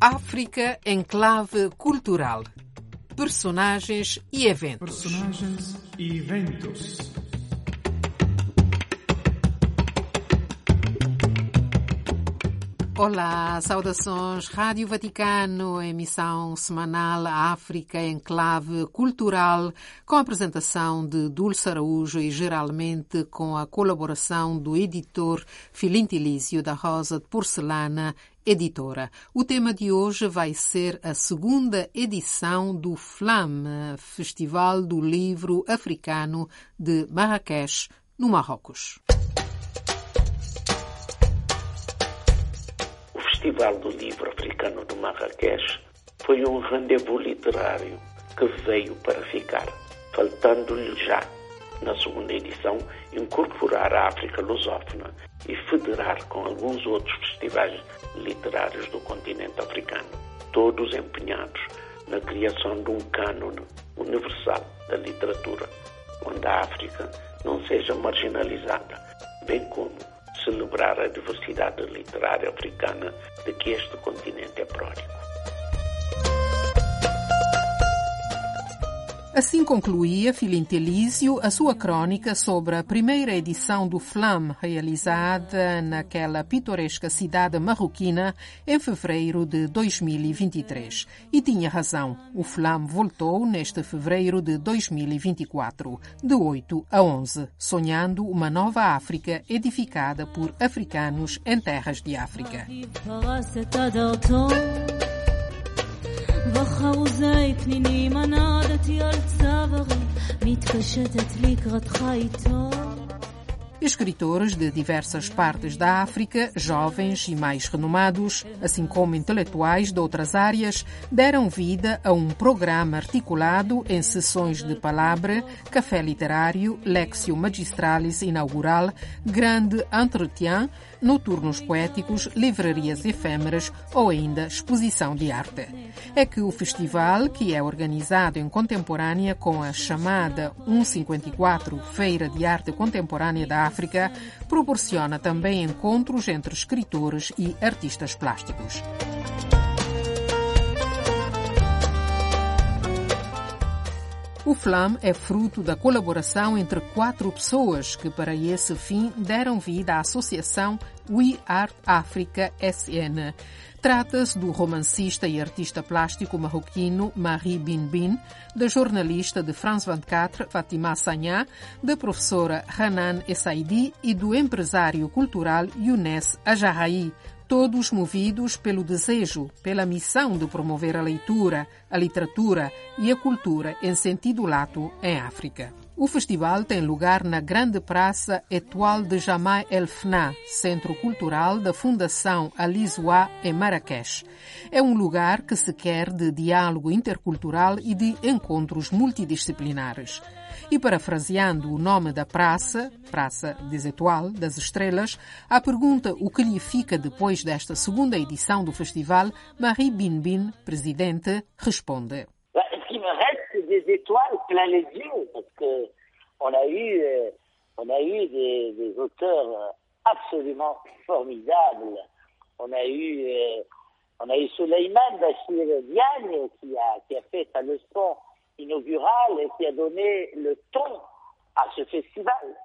África Enclave Cultural. Personagens e eventos. Personagens e eventos. Olá, saudações Rádio Vaticano, emissão semanal África Enclave Cultural, com a apresentação de Dulce Araújo e geralmente com a colaboração do editor Filintilísio da Rosa de Porcelana, editora. O tema de hoje vai ser a segunda edição do FLAM, Festival do Livro Africano de Marrakech, no Marrocos. O Festival do Livro Africano de Marrakech foi um rendezvous literário que veio para ficar, faltando-lhe já, na segunda edição, incorporar a África lusófona e federar com alguns outros festivais literários do continente africano, todos empenhados na criação de um cânone universal da literatura, onde a África não seja marginalizada, bem como celebrar a diversidade literária africana de que este continente é pródigo. Assim concluía Filintelísio a sua crônica sobre a primeira edição do FLAM, realizada naquela pitoresca cidade marroquina em fevereiro de 2023. E tinha razão, o FLAM voltou neste fevereiro de 2024, de 8 a 11, sonhando uma nova África edificada por africanos em terras de África. طبخها وزيت ما نادت Escritores de diversas partes da África, jovens e mais renomados, assim como intelectuais de outras áreas, deram vida a um programa articulado em sessões de palavra, café literário, lexio magistralis inaugural, grande entretien, noturnos poéticos, livrarias efêmeras ou ainda exposição de arte. É que o festival, que é organizado em contemporânea com a chamada 154 Feira de Arte Contemporânea da África, proporciona também encontros entre escritores e artistas plásticos. O FLAM é fruto da colaboração entre quatro pessoas que, para esse fim, deram vida à associação We Art Africa SN. Trata-se do romancista e artista plástico marroquino Marie Bin Bin, da jornalista de France 24 Fatima Sagna, da professora Hanan Essaidi e do empresário cultural Younes Ajarai, todos movidos pelo desejo, pela missão de promover a leitura, a literatura e a cultura em sentido lato em África. O festival tem lugar na grande praça Etoile de Jamai El Fna, centro cultural da Fundação Alizoa em Marrakech. É um lugar que se quer de diálogo intercultural e de encontros multidisciplinares. E parafraseando o nome da praça, Praça des Étoiles, das Estrelas, à pergunta o que lhe fica depois desta segunda edição do festival, Marie Binbin, presidente, responde. Ce qui me c'est des étoiles plein les yeux, parce que on a eu, euh, on a eu des, des auteurs absolument formidables. On a eu, euh, on a eu Suleiman Bachir Diagne qui a, qui a fait sa leçon inaugurale et qui a donné le ton à ce festival.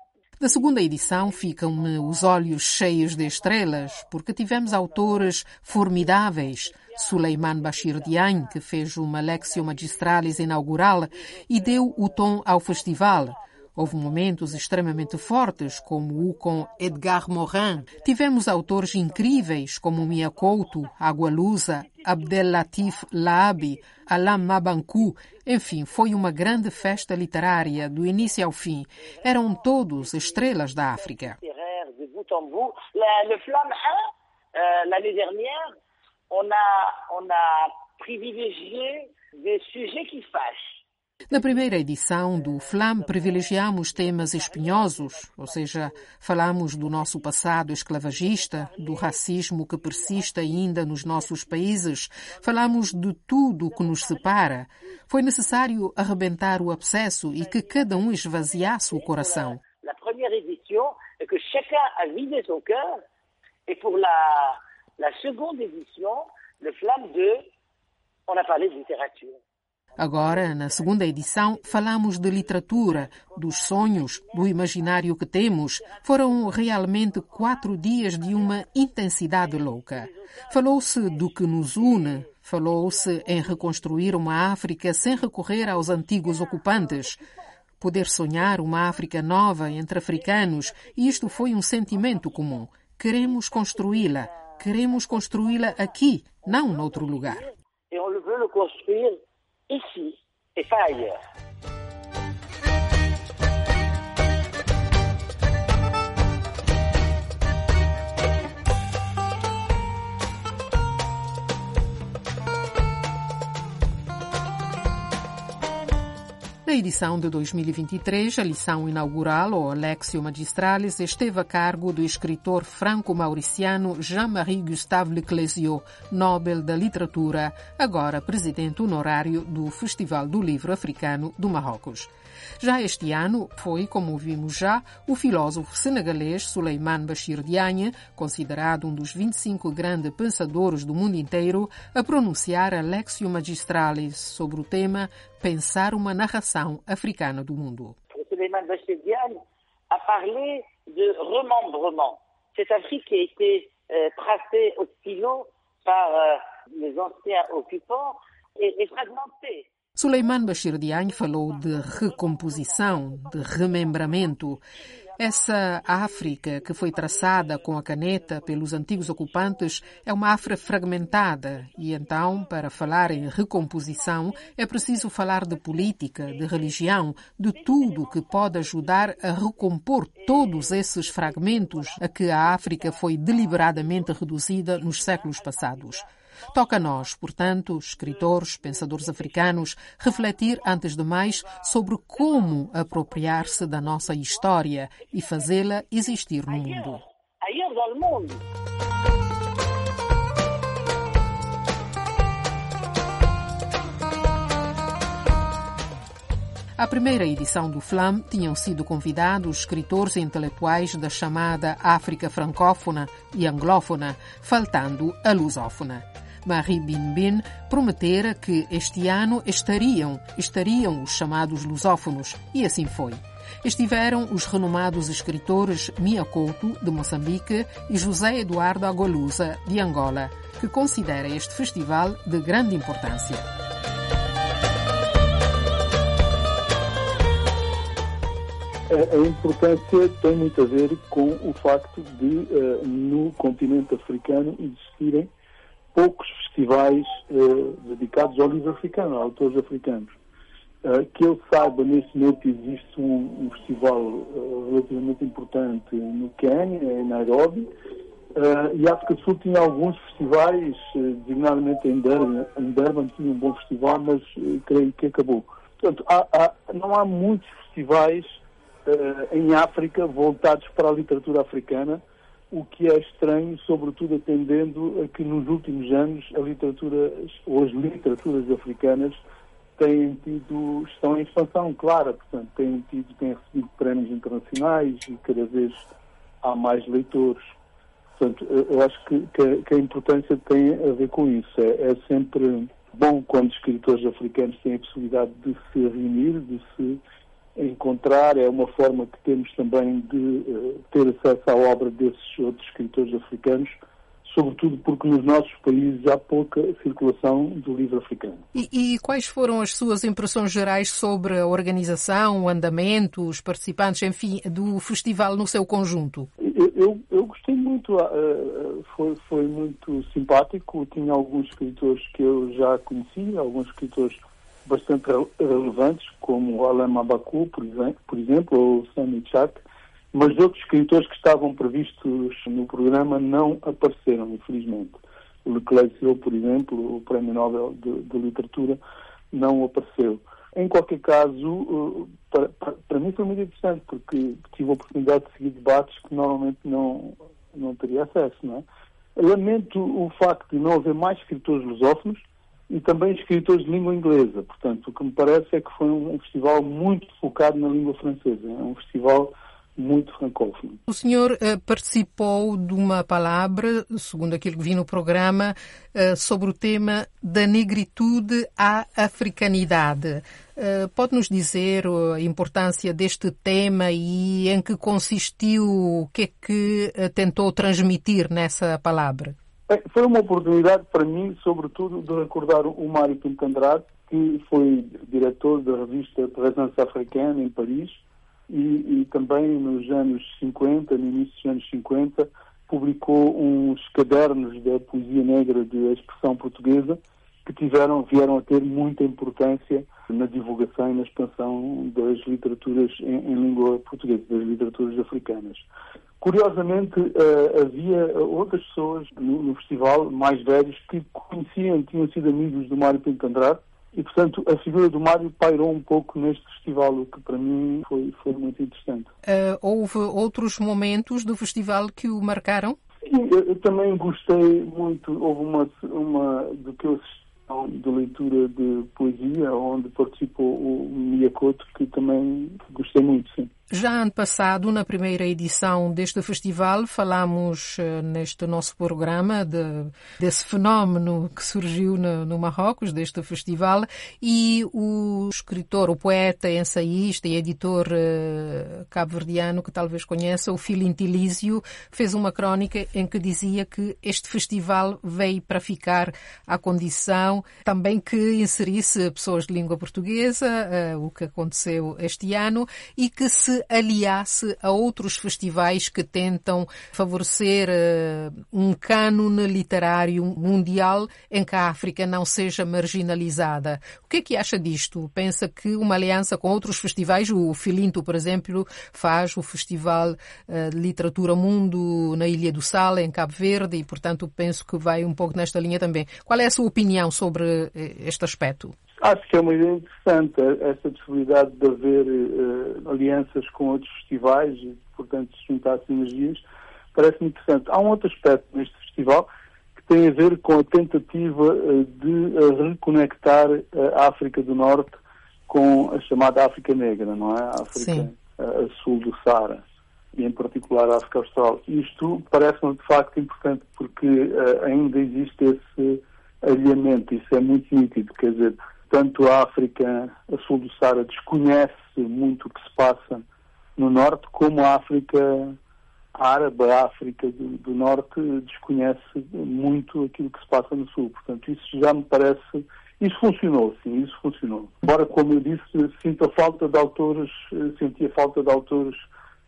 Da segunda edição ficam-me os olhos cheios de estrelas, porque tivemos autores formidáveis. Suleiman Bashir Diagne, que fez uma Lexio Magistralis inaugural e deu o tom ao festival. Houve momentos extremamente fortes, como o com Edgar Morin. Tivemos autores incríveis, como Mia Couto, Agualusa, Abdel Latif Laabi, Alain Mabankou. Enfim, foi uma grande festa literária, do início ao fim. Eram todos estrelas da África. De bout en bout. La- le Flamme 1, euh, on a privilégié des sujets qui fâchent. Na primeira edição do FLAM privilegiamos temas espinhosos, ou seja, falamos do nosso passado esclavagista, do racismo que persiste ainda nos nossos países, falamos de tudo o que nos separa. Foi necessário arrebentar o abscesso e que cada um esvaziasse o coração. La première édition, et que chacun a vidé son cœur. Et pour la, la seconde édition, le Flamme 2, on a parlé de littérature. Agora, na segunda edição, falamos de literatura, dos sonhos, do imaginário que temos. Foram realmente quatro dias de uma intensidade louca. Falou-se do que nos une, falou-se em reconstruir uma África sem recorrer aos antigos ocupantes. Poder sonhar uma África nova entre africanos, isto foi um sentimento comum. Queremos construí-la. Queremos construí-la aqui, não noutro lugar. Ici et pas ailleurs. Na edição de 2023, a lição inaugural, ou Alexio Magistralis, esteve a cargo do escritor franco-mauriciano Jean-Marie Gustave Leclésio, Nobel da Literatura, agora presidente honorário do Festival do Livro Africano do Marrocos. Já este ano foi, como vimos já, o filósofo senegalês Suleiman Bachir Diagne, considerado um dos 25 grandes pensadores do mundo inteiro, a pronunciar a Lexio Magistralis sobre o tema Pensar uma narração africana do mundo. Suleiman Bachir Diagne a parlé de remembrement. Cette Afrique qui a été euh, tracée au stylo par euh, les anciens occupants et fragmentée. Suleiman Bashir Diagne falou de recomposição, de remembramento. Essa África que foi traçada com a caneta pelos antigos ocupantes é uma África fragmentada e então, para falar em recomposição, é preciso falar de política, de religião, de tudo que pode ajudar a recompor todos esses fragmentos a que a África foi deliberadamente reduzida nos séculos passados. Toca a nós, portanto, escritores, pensadores africanos, refletir, antes de mais, sobre como apropriar-se da nossa história e fazê-la existir no mundo. À primeira edição do FLAM tinham sido convidados escritores e intelectuais da chamada África francófona e anglófona, faltando a lusófona. Marie Binbin prometera que este ano estariam, estariam os chamados lusófonos, e assim foi. Estiveram os renomados escritores Mia Couto, de Moçambique, e José Eduardo Agolusa, de Angola, que considera este festival de grande importância. A importância tem muito a ver com o facto de, no continente africano, existirem poucos festivais uh, dedicados ao livro africano, a autores africanos. Uh, que eu saiba, nesse momento existe um, um festival uh, relativamente importante no Quênia, em Nairobi, e a África do Sul tinha alguns festivais, designadamente em Durban, em Durban tinha um bom festival, mas creio que acabou. Portanto, há, há, não há muitos festivais em África voltados para a literatura africana, o que é estranho, sobretudo atendendo a que nos últimos anos a literatura, ou as literaturas africanas têm tido, estão em expansão clara, portanto, têm tido, têm recebido prémios internacionais e cada vez há mais leitores. Portanto, eu acho que, que, que a importância tem a ver com isso. É, é sempre bom quando escritores africanos têm a possibilidade de se reunir, de se encontrar, é uma forma que temos também de uh, ter acesso à obra desses outros escritores africanos, sobretudo porque nos nossos países há pouca circulação do livro africano. E, e, quais foram as suas impressões gerais sobre a organização, o andamento, os participantes, enfim, do festival no seu conjunto? Eu, eu, eu gostei muito, uh, foi, foi muito simpático, tinha alguns escritores que eu já conhecia, alguns escritores bastante relevantes, como Alain Mabakou, por exemplo, ou Sami Chak, mas outros escritores que estavam previstos no programa não apareceram, infelizmente. O Leclerc, por exemplo, o Prémio Nobel de, de Literatura, não apareceu. Em qualquer caso, para, para, para, mim foi muito interessante, porque tive a oportunidade de seguir debates que normalmente não, não teria acesso. Não é? Lamento o facto de não haver mais escritores lusófonos, e também escritores de língua inglesa. Portanto, o que me parece é que foi um, festival muito focado na língua francesa. É um festival muito francófono. O senhor uh, participou de uma palavra, segundo aquilo que vi no programa, uh, sobre o tema da negritude à africanidade. Uh, Pode-nos dizer a importância deste tema e em que consistiu, o que é que tentou transmitir nessa palavra? Foi uma oportunidade para mim, sobretudo, de recordar o Mário Pinto Andrade, que foi diretor da revista Presença Africana em Paris e, e, também nos anos 50, no início dos anos 50, publicou uns cadernos da poesia negra de expressão portuguesa que tiveram, vieram a ter muita importância na divulgação e na expansão das literaturas em, em língua portuguesa, das literaturas africanas. Curiosamente, uh, havia outras pessoas no, no, festival, mais velhos, que conheciam, tinham sido amigos do Mário Pinto Andrade, e, portanto, a figura do Mário pairou um pouco neste festival, o que para mim foi, foi muito interessante. Uh, houve outros momentos do festival que o marcaram? Sim, eu, eu também gostei muito. Houve uma, uma do que eu assisti de leitura de poesia, onde participou o Miyakoto, que também gostei muito, sim. Já ano passado, na primeira edição deste festival, falamos uh, neste nosso programa de, desse fenómeno que surgiu no, no, Marrocos, deste festival, e o escritor, o poeta, ensaísta e editor uh, cabo-verdiano, que talvez conheça, o Filintilísio, fez uma crónica em que dizia que este festival veio para ficar à condição também que inserisse pessoas de língua portuguesa, uh, o que aconteceu este ano, e que se aliasse a outros festivais que tentam favorecer uh, um cânone literário mundial em que a África não seja marginalizada. O que é que acha disto? Pensa que uma aliança com outros festivais, o Filinto, por exemplo, faz o Festival uh, de Literatura Mundo na Ilha do Sal, em Cabo Verde, e, portanto, penso que vai um pouco nesta linha também. Qual é a sua opinião sobre eh, este aspecto? Acho que é uma ideia interessante essa possibilidade de haver uh, alianças com outros festivais e, portanto, se juntar sinergias. Parece-me interessante. Há um outro aspecto neste festival que tem a ver com a tentativa uh, de uh, reconectar a África do Norte com a chamada África Negra, não é? A África a sul do Saara e, em particular, a África Austral. Isto parece-me, de facto, importante porque ainda existe esse alinhamento. Isso é muito nítido. Quer dizer, tanto a África, a sul do Saara, desconhece muito o que se passa no norte, como a África árabe, a África do, do, norte, desconhece muito aquilo que se passa no sul. Portanto, isso já me parece. Isso funcionou, sim, isso funcionou. Embora, como eu disse, sinto a falta de autores, senti a falta de autores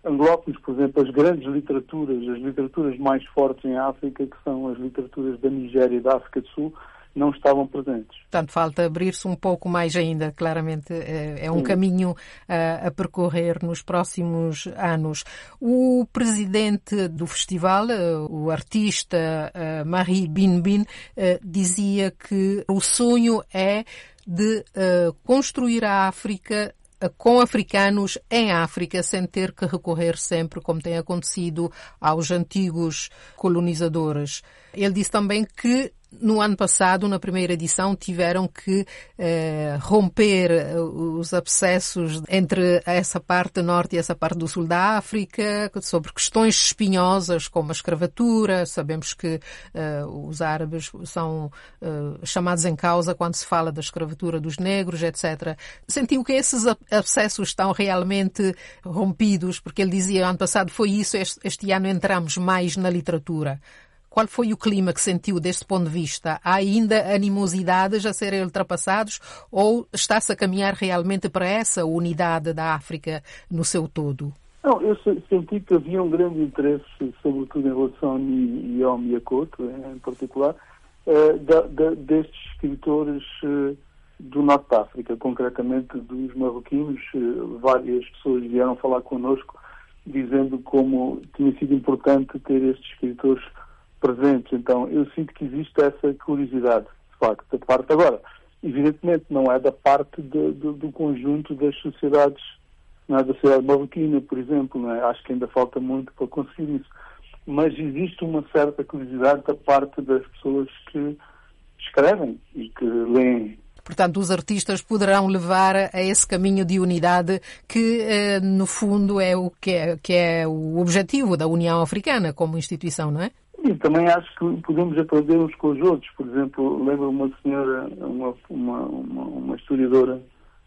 anglófonos, por exemplo, as grandes literaturas, as literaturas mais fortes em África, que são as literaturas da Nigéria e da África do Sul, não estavam presentes. Portanto, falta abrir-se um pouco mais ainda, claramente é, é um Sim. caminho a, a, percorrer nos próximos anos. O presidente do festival, eh, o artista eh, Marie Binbin, eh, dizia que o sonho é de construir a África com africanos em África, sem ter que recorrer sempre, como tem acontecido, aos antigos colonizadores. Ele disse também que no ano passado, na primeira edição, tiveram que eh, romper eh, os abscessos entre essa parte norte e essa parte do sul da África, sobre questões espinhosas como a escravatura. Sabemos que eh, os árabes são eh, chamados em causa quando se fala da escravatura dos negros, etc. Sentiu que esses abscessos estão realmente rompidos, porque ele dizia ano passado foi isso, este, este ano entramos mais na literatura. Qual foi o clima que sentiu deste ponto de vista? Há ainda animosidades a serem ultrapassados ou está-se a caminhar realmente para essa unidade da África no seu todo? Não, eu senti que havia um grande interesse, sobretudo em relação a mim e ao Miyakoto, em particular, eh, destes escritores eh, do Norte da África, concretamente dos marroquinos. Eh, várias pessoas vieram falar connosco dizendo como tinha sido importante ter estes escritores presentes. Então, eu sinto que existe essa curiosidade, de facto, da parte. Agora, evidentemente, não é da parte de, de, do conjunto das sociedades, não é da sociedade marroquina, por exemplo, é? acho que ainda falta muito para conseguir isso. Mas existe uma certa curiosidade da parte das pessoas que escrevem e que leem Portanto, os artistas poderão levar a esse caminho de unidade que, eh, no fundo, é o que é, que é o objetivo da União Africana como instituição, não é? E também acho que podemos aprender uns com os outros. Por exemplo, lembro uma senhora, uma, uma, uma, uma historiadora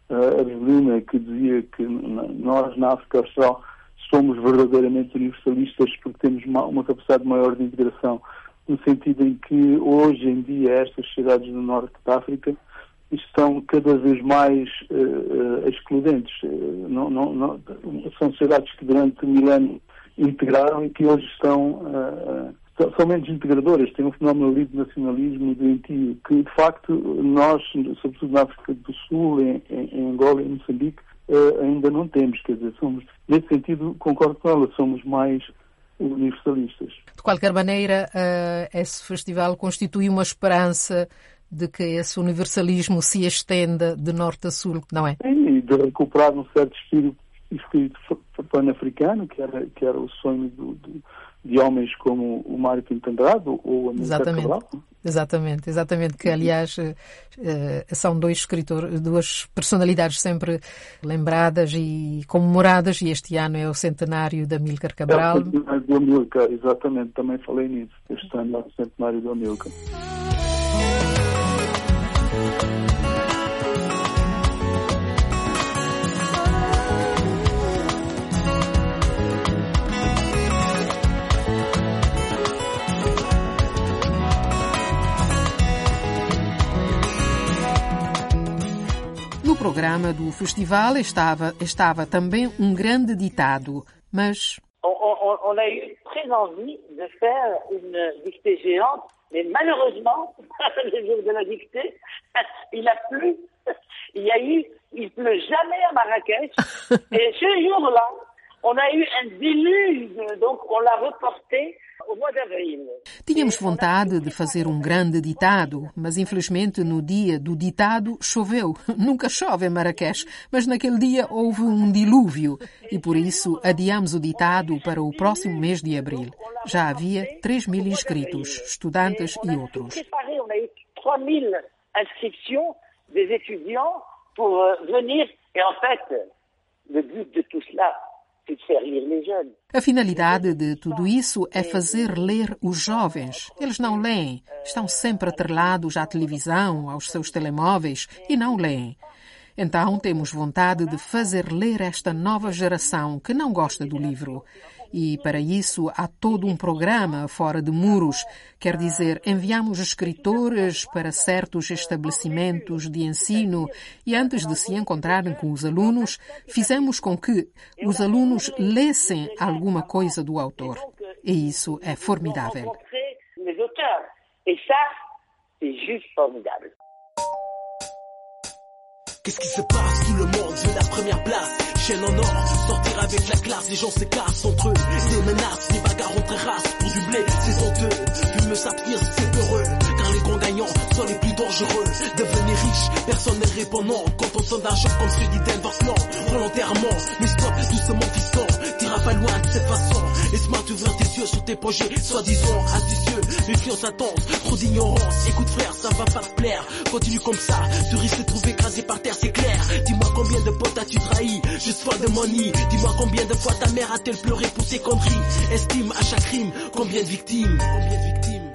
uh, argelina que dizia que nós na África Austral somos verdadeiramente universalistas porque temos uma, uma, capacidade maior de integração, no sentido em que hoje em dia estas sociedades do norte da África estão cada vez mais uh, uh, excludentes. Não, não, não, são sociedades que durante mil anos integraram e que hoje estão são menos integradoras, têm um fenómeno ali de nacionalismo doentio, que de facto nós, sobretudo na África do Sul, em, em Angola e Moçambique, uh, ainda não temos. Quer dizer, somos, nesse sentido, concordo com ela, somos mais universalistas. De qualquer maneira, uh, esse festival constitui uma esperança de que esse universalismo se estenda de norte a sul, não é? Sim, e de recuperar um certo espírito, espírito pan-africano, que era, que era o sonho do, do de homens como o Mário Pinto Andrade ou a Exatamente. Cabral. Exatamente, exatamente, que aliás eh, eh, são dois escritores, duas personalidades sempre lembradas e comemoradas e este ano é o centenário da Amílcar Cabral. É o centenário do Amílcar, exatamente, também falei nisso, este ano é o centenário do Amílcar. Programa do festival estava, estava também um grande ditado, mas... On, on, on a eu très envie de faire une dictée géante, mais malheureusement, le jour de la dictée, il a plu. Il y a eu, il pleut jamais à Marrakech. Et ce jour-là, on a eu un déluge, donc on l'a reporté Tínhamos vontade de fazer um grande ditado, mas infelizmente no dia do ditado choveu. Nunca chove em Marrakech, mas naquele dia houve um dilúvio e por isso adiamos o ditado para o próximo mês de abril. Já havia 3 mil inscritos, estudantes e outros. 3 mil inscrições pour euh, venir. Et en fait, le but de tout cela, a finalidade de tudo isso é fazer ler os jovens. Eles não leem, estão sempre atrelados à televisão, aos seus telemóveis e não leem. Então temos vontade de fazer ler esta nova geração que não gosta do livro. E para isso há todo um programa fora de muros, quer dizer, enviamos escritores para certos estabelecimentos de ensino e antes de se encontrarem com os alunos, fizemos com que os alunos lessem alguma coisa do autor. E isso é formidável. Qu'est-ce qui se passe Tout le monde? La première place. Chaîne en or, sortir avec la classe, les gens s'écartent entre eux. Des menaces, des bagarres entre races pour du blé, c'est honteux. Fume s'attire, c'est peureux. Car les grands gagnants sont les plus dangereux. Devenir riche, personne n'est répondant. Quand on sonne d'argent comme celui d'inversement, volontairement. Mais stop, doucement fiston, tira pas loin de cette façon. Laisse-moi t'ouvrir tes yeux sur tes projets, soi-disant astucieux. Méfiance intense, trop d'ignorance. Écoute frère, ça va pas te plaire. Continue comme ça, tu risques de trouver écrasé par terre c'est clair. Dis-moi combien de potes as-tu trahi, juste for de money. Dis-moi combien de fois ta mère a-t-elle pleuré pour ses conneries? Estime à chaque crime, combien de victimes, combien de victimes?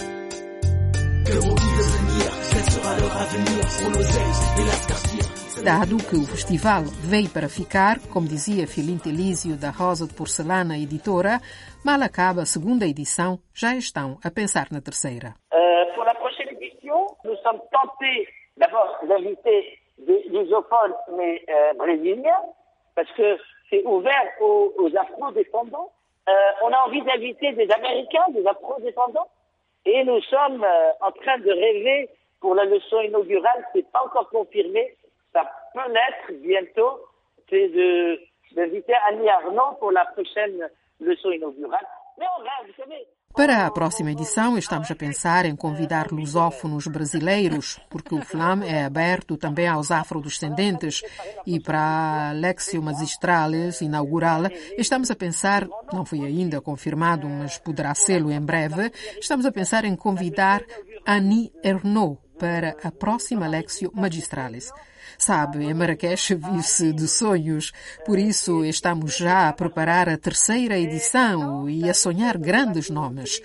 Que vont-ils devenir? Quel sera leur avenir? Pour nos et la Dado que o festival veio para ficar, como dizia Filinto Elísio da Rosa de Porcelana Editora, mal acaba a segunda edição, já estão a pensar na terceira. Uh, pour la prochaine édition, nous sommes tentés d'abord d'inviter des lusophones, mais euh, brésiliens, parce que c'est ouvert aux, aux afro-dépendants. Euh, on a envie d'inviter des Américains, des afro-dépendants, et nous sommes euh, en train de rêver pour la leçon inaugurale, c'est pas encore confirmé, ça peut bientôt, c'est de d'inviter Annie Arnaud pour la prochaine leçon inaugurale. Mais on vous savez, Para a próxima edição, estamos a pensar em convidar lusófonos brasileiros, porque o FLAM é aberto também aos afrodescendentes e para a Lexio Magistralis inaugural, estamos a pensar, não foi ainda confirmado, mas poderá ser em breve, estamos a pensar em convidar Annie Ernaux, para a próxima Lexio Magistralis. Sabe, em Marrakech vive-se de sonhos, por isso estamos já a preparar a terceira edição e a sonhar grandes nomes.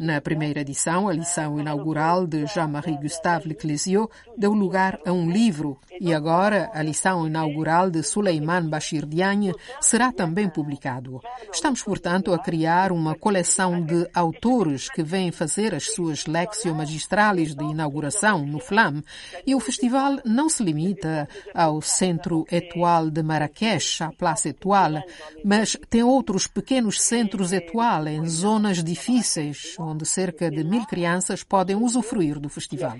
Na primeira edição, a lição inaugural de Jean-Marie Gustave Leclésio deu lugar a um livro e agora a lição inaugural de Suleiman Bashir Diagne será também publicado. Estamos, portanto, a criar uma coleção de autores que vêm fazer as suas lecções magistrales de inauguração no FLAM e o festival não se limita ao Centro Etoile de Marrakech, à Place Etoile, mas tem outros pequenos centros Etoile em zonas difíceis, onde cerca de mil crianças podem usufruir do festival.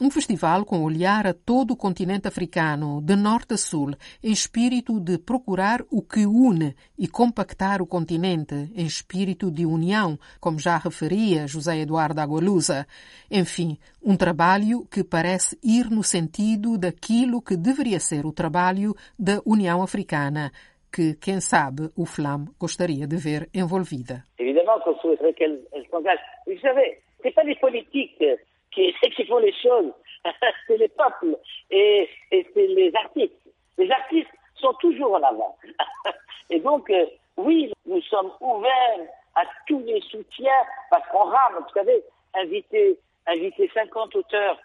Um festival com olhar a todo o continente africano, de norte a sul, em espírito de procurar o que une e compactar o continente, em espírito de união, como já referia José Eduardo Agualusa. Enfim, um trabalho que parece ir no sentido daquilo que deveria ser o trabalho da União Africana, que, quem sabe, o FLAM gostaria de ver envolvida. Évidemment qu'on souhaiterait qu'elle s'engage. Vous savez, c'est pas les politiques qui, qui font les choses, c'est les peuples et, et c'est les artistes. Les artistes sont toujours en avant. et donc, euh, oui, nous sommes ouverts à tous les soutiens parce qu'on rame, vous savez, inviter, inviter 50 auteurs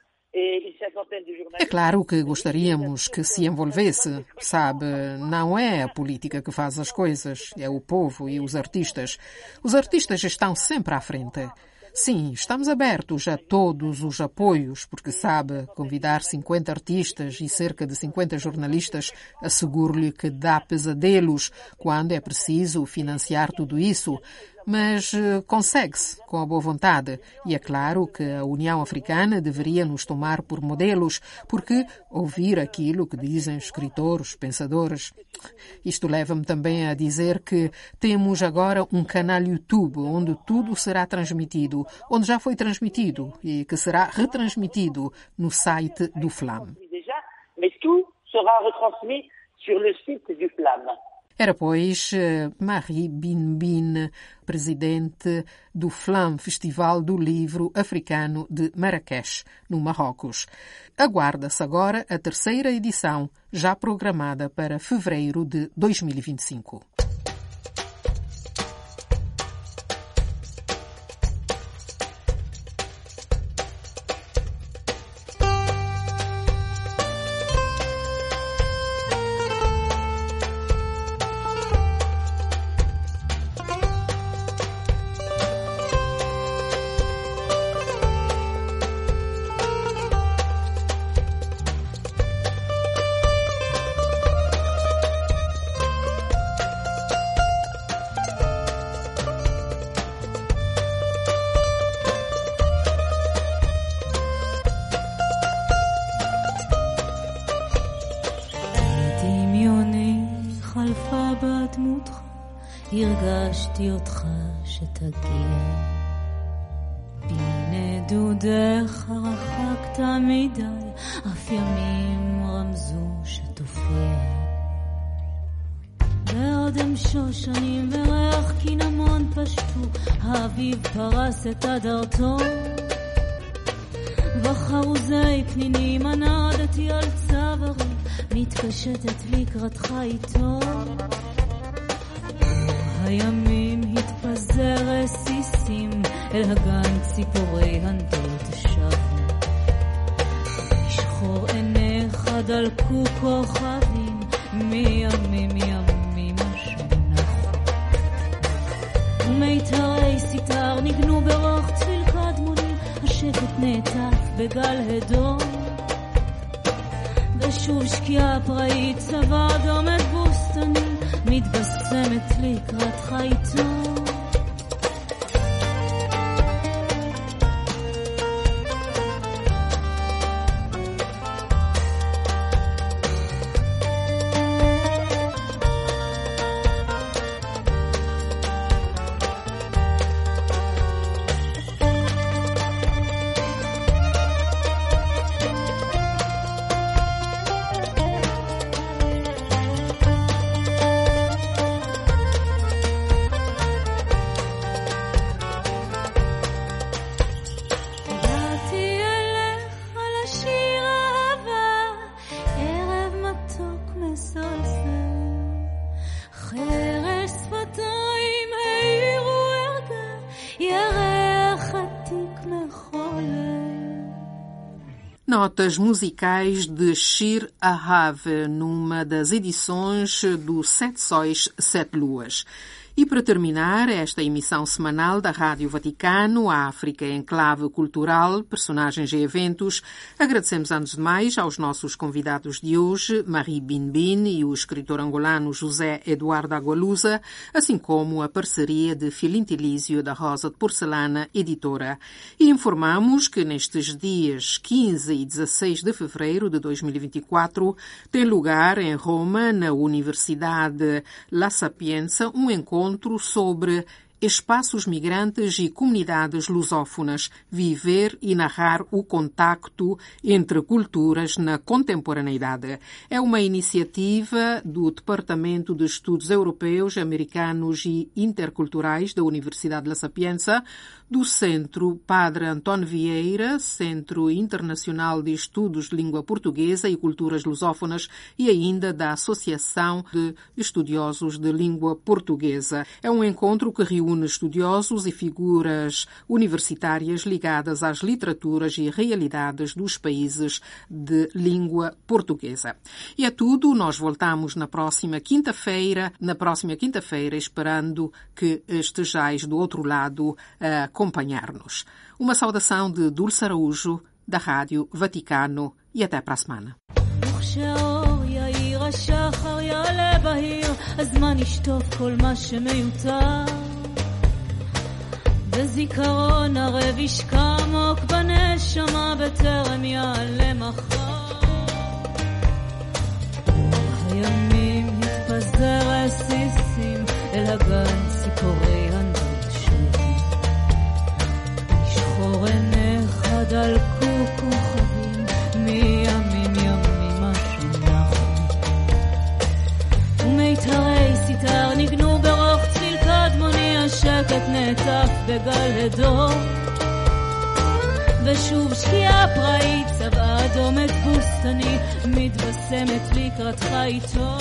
É claro que gostaríamos que se envolvesse, sabe? Não é a política que faz as coisas, é o povo e os artistas. Os artistas estão sempre à frente. Sim, estamos abertos a todos os apoios, porque sabe, convidar 50 artistas e cerca de 50 jornalistas, asseguro-lhe que dá pesadelos quando é preciso financiar tudo isso mas eh, consegue-se com a boa vontade. E é claro que a União Africana deveria nos tomar por modelos, porque ouvir aquilo que dizem escritores, pensadores. Isto leva-me também a dizer que temos agora um canal YouTube onde tudo será transmitido, onde já foi transmitido e que será retransmitido no site do Flam. Era, pois, Marie Bin, presidente do FLAM Festival do Livro Africano de Marrakech, no Marrocos. Aguarda-se agora a terceira edição, já programada para fevereiro de 2025. הרגשתי אותך שתגיע. בנדודיך רחקת מדי, אף ימים רמזו שתופיע. באודם שושנים וריח קינמון פשטו, האביב פרס את אדרתו. בחרוזי פנינים הנעדתי על צווארי, מתקשטת לקראתך איתו. הימים רסיסים, אל הגן ציפורי הנדות שבו. שחור עיניך דלקו כוכבים, מימים ימים שנחו. ומיתרי סיתר ניגנו ברוך צליל קדמוני, השקט נעטף בגל הדור. ושוב שקיעה פראית צבא דומת בוסתני מתבשמת לקראתך notas musicais de Shir Ahav, numa das edições do Sete Sóis, Sete Luas. E para terminar esta emissão semanal da Rádio Vaticano, a África em clave cultural, personagens e eventos, agradecemos antes de mais aos nossos convidados de hoje, Marie Binbin e o escritor angolano José Eduardo Agualusa, assim como a parceria de Filintilísio da Rosa de Porcelana, editora. E informamos que nestes dias 15 e 16 de fevereiro de 2024 tem lugar em Roma, na Universidade La Sapienza, um encontro encontro sobre espaços migrantes e comunidades lusófonas, viver e narrar o contacto entre culturas na contemporaneidade. É uma iniciativa do Departamento de Estudos Europeus, Americanos e Interculturais da Universidade La Sapienza, do Centro Padre António Vieira, Centro Internacional de Estudos de Língua Portuguesa e Culturas Lusófonas e ainda da Associação de Estudiosos de Língua Portuguesa. É um encontro que reúne estudiosos e figuras universitárias ligadas às literaturas e realidades dos países de língua portuguesa. E é tudo. Nós voltamos na próxima quinta-feira, na próxima quinta-feira, esperando que estejais do outro lado uh, acompanhar-nos. Uma saudação de Dulce Araújo, da Rádio Vaticano, e até para a semana. בזיכרון ערב ישקע עמוק בנשמה בטרם יעלה מחר. הימים התפזר רסיסים אל הגן דלקו כוכבים מימים ימים השנחנו ומיתרי סיטר ניגנו ברוך צליל השקט נעטף בגל הדור. ושוב שקיעה פראית צבעה אדומת בוסתני מתבשמת לקראתך איתו